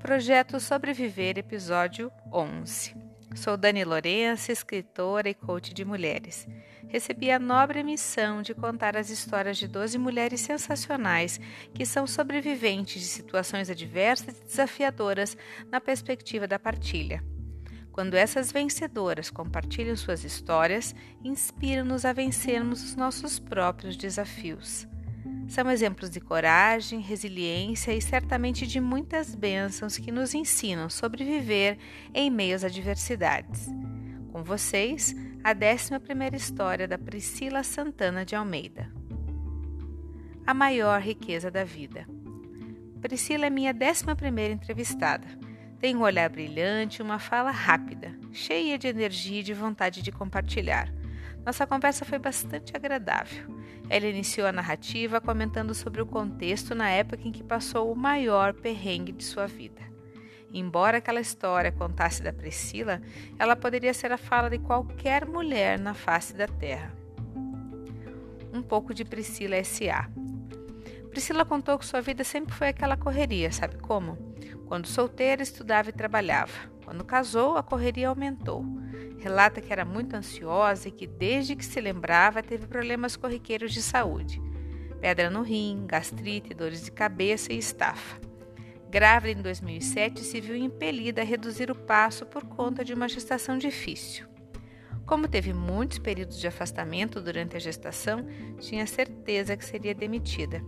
Projeto Sobreviver, episódio 11. Sou Dani Lourenço, escritora e coach de mulheres. Recebi a nobre missão de contar as histórias de 12 mulheres sensacionais que são sobreviventes de situações adversas e desafiadoras na perspectiva da partilha. Quando essas vencedoras compartilham suas histórias, inspiram-nos a vencermos os nossos próprios desafios. São exemplos de coragem, resiliência e certamente de muitas bênçãos que nos ensinam sobreviver em meio às adversidades. Com vocês, a 11 história da Priscila Santana de Almeida. A maior riqueza da vida. Priscila é minha 11 entrevistada. Tem um olhar brilhante e uma fala rápida, cheia de energia e de vontade de compartilhar. Nossa conversa foi bastante agradável. Ela iniciou a narrativa comentando sobre o contexto na época em que passou o maior perrengue de sua vida. Embora aquela história contasse da Priscila, ela poderia ser a fala de qualquer mulher na face da terra. Um pouco de Priscila S.A. Priscila contou que sua vida sempre foi aquela correria, sabe como? Quando solteira, estudava e trabalhava. Quando casou, a correria aumentou. Relata que era muito ansiosa e que, desde que se lembrava, teve problemas corriqueiros de saúde: pedra no rim, gastrite, dores de cabeça e estafa. Grávida em 2007, se viu impelida a reduzir o passo por conta de uma gestação difícil. Como teve muitos períodos de afastamento durante a gestação, tinha certeza que seria demitida.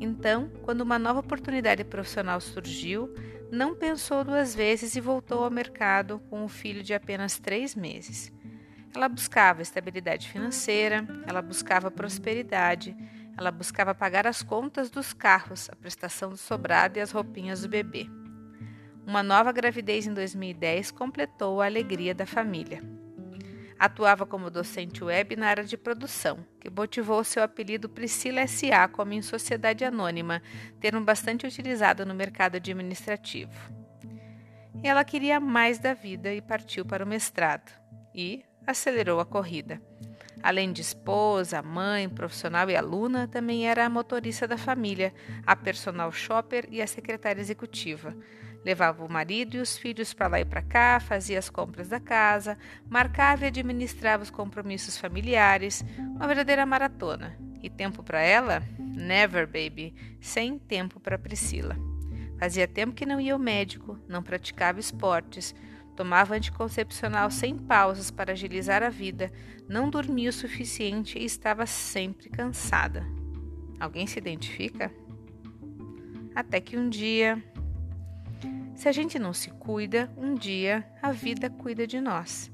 Então, quando uma nova oportunidade profissional surgiu, não pensou duas vezes e voltou ao mercado com um filho de apenas três meses. Ela buscava estabilidade financeira, ela buscava prosperidade, ela buscava pagar as contas dos carros, a prestação do sobrado e as roupinhas do bebê. Uma nova gravidez em 2010 completou a alegria da família. Atuava como docente web na área de produção, que motivou seu apelido Priscila SA como em sociedade anônima, termo bastante utilizado no mercado administrativo. Ela queria mais da vida e partiu para o mestrado. E acelerou a corrida. Além de esposa, mãe, profissional e aluna, também era a motorista da família, a personal shopper e a secretária executiva Levava o marido e os filhos para lá e para cá, fazia as compras da casa, marcava e administrava os compromissos familiares, uma verdadeira maratona. E tempo para ela? Never, baby. Sem tempo para Priscila. Fazia tempo que não ia ao médico, não praticava esportes, tomava anticoncepcional sem pausas para agilizar a vida, não dormia o suficiente e estava sempre cansada. Alguém se identifica? Até que um dia se a gente não se cuida, um dia a vida cuida de nós.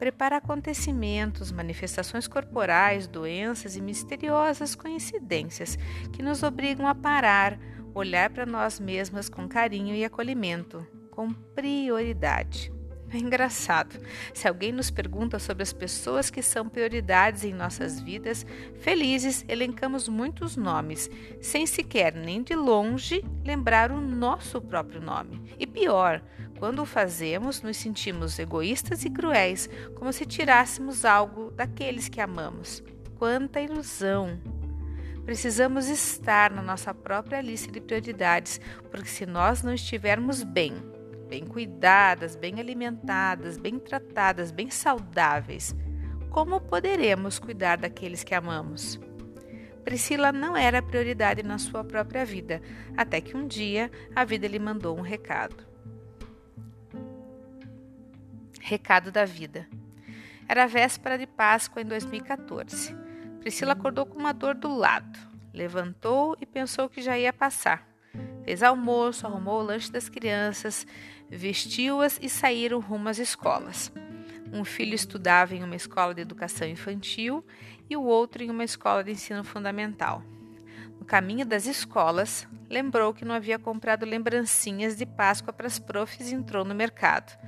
Prepara acontecimentos, manifestações corporais, doenças e misteriosas coincidências que nos obrigam a parar, olhar para nós mesmas com carinho e acolhimento, com prioridade. É engraçado. Se alguém nos pergunta sobre as pessoas que são prioridades em nossas vidas, felizes elencamos muitos nomes, sem sequer nem de longe lembrar o nosso próprio nome. E pior, quando o fazemos, nos sentimos egoístas e cruéis, como se tirássemos algo daqueles que amamos. Quanta ilusão! Precisamos estar na nossa própria lista de prioridades, porque se nós não estivermos bem, bem cuidadas, bem alimentadas, bem tratadas, bem saudáveis, como poderemos cuidar daqueles que amamos? Priscila não era prioridade na sua própria vida, até que um dia a vida lhe mandou um recado. Recado da vida. Era véspera de Páscoa em 2014. Priscila acordou com uma dor do lado. Levantou e pensou que já ia passar. Fez almoço, arrumou o lanche das crianças, vestiu-as e saíram rumo às escolas. Um filho estudava em uma escola de educação infantil e o outro em uma escola de ensino fundamental. No caminho das escolas, lembrou que não havia comprado lembrancinhas de Páscoa para as profs e entrou no mercado.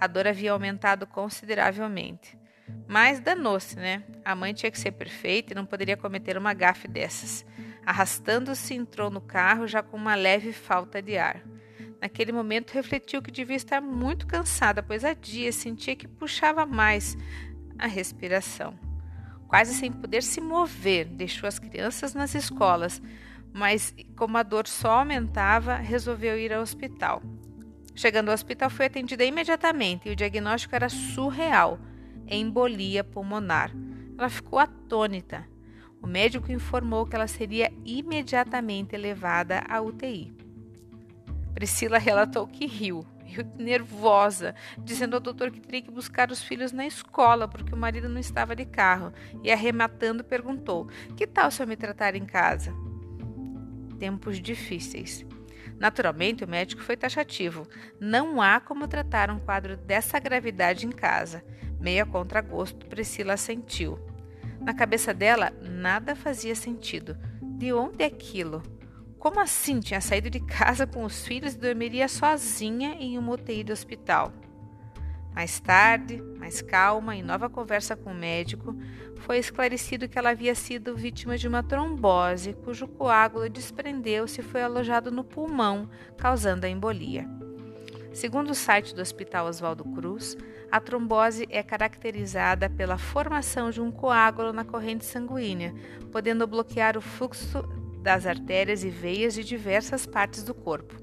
A dor havia aumentado consideravelmente. Mas danou-se, né? A mãe tinha que ser perfeita e não poderia cometer uma gafe dessas. Arrastando-se, entrou no carro já com uma leve falta de ar. Naquele momento refletiu que devia estar muito cansada, pois há dias sentia que puxava mais a respiração. Quase sem poder se mover, deixou as crianças nas escolas, mas como a dor só aumentava, resolveu ir ao hospital. Chegando ao hospital, foi atendida imediatamente e o diagnóstico era surreal: embolia pulmonar. Ela ficou atônita. O médico informou que ela seria imediatamente levada à UTI. Priscila relatou que riu, riu nervosa, dizendo ao doutor que teria que buscar os filhos na escola porque o marido não estava de carro e, arrematando, perguntou: Que tal se eu me tratar em casa? Tempos difíceis. Naturalmente, o médico foi taxativo. Não há como tratar um quadro dessa gravidade em casa. Meia contragosto, Priscila sentiu. Na cabeça dela, nada fazia sentido. De onde aquilo? Como assim tinha saído de casa com os filhos e dormiria sozinha em uma UTI do hospital? Mais tarde, mais calma, em nova conversa com o médico, foi esclarecido que ela havia sido vítima de uma trombose, cujo coágulo desprendeu-se e foi alojado no pulmão, causando a embolia. Segundo o site do Hospital Oswaldo Cruz, a trombose é caracterizada pela formação de um coágulo na corrente sanguínea, podendo bloquear o fluxo das artérias e veias de diversas partes do corpo.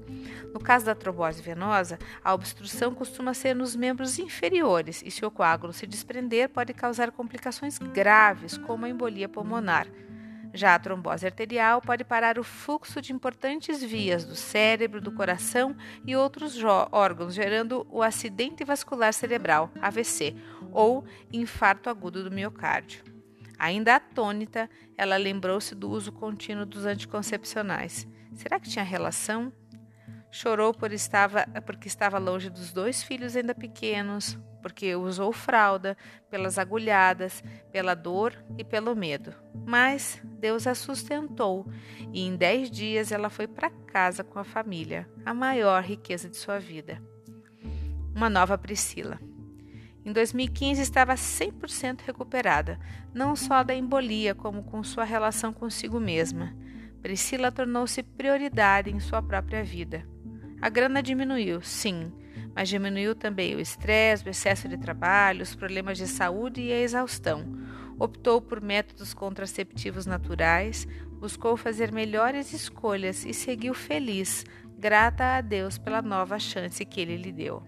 No caso da trombose venosa, a obstrução costuma ser nos membros inferiores e, se o coágulo se desprender, pode causar complicações graves, como a embolia pulmonar. Já a trombose arterial pode parar o fluxo de importantes vias do cérebro, do coração e outros órgãos, gerando o acidente vascular cerebral, AVC, ou infarto agudo do miocárdio. Ainda atônita, ela lembrou-se do uso contínuo dos anticoncepcionais. Será que tinha relação? Chorou por estava, porque estava longe dos dois filhos ainda pequenos, porque usou fralda, pelas agulhadas, pela dor e pelo medo. Mas Deus a sustentou e em dez dias ela foi para casa com a família, a maior riqueza de sua vida. Uma nova Priscila. Em 2015 estava 100% recuperada, não só da embolia, como com sua relação consigo mesma. Priscila tornou-se prioridade em sua própria vida. A grana diminuiu, sim, mas diminuiu também o estresse, o excesso de trabalho, os problemas de saúde e a exaustão. Optou por métodos contraceptivos naturais, buscou fazer melhores escolhas e seguiu feliz, grata a Deus pela nova chance que ele lhe deu.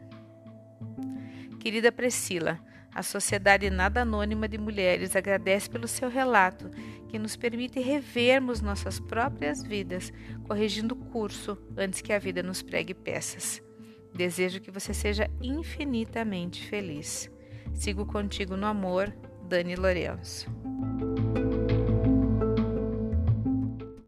Querida Priscila, a Sociedade Nada Anônima de Mulheres agradece pelo seu relato, que nos permite revermos nossas próprias vidas, corrigindo o curso antes que a vida nos pregue peças. Desejo que você seja infinitamente feliz. Sigo contigo no amor, Dani Lourenço.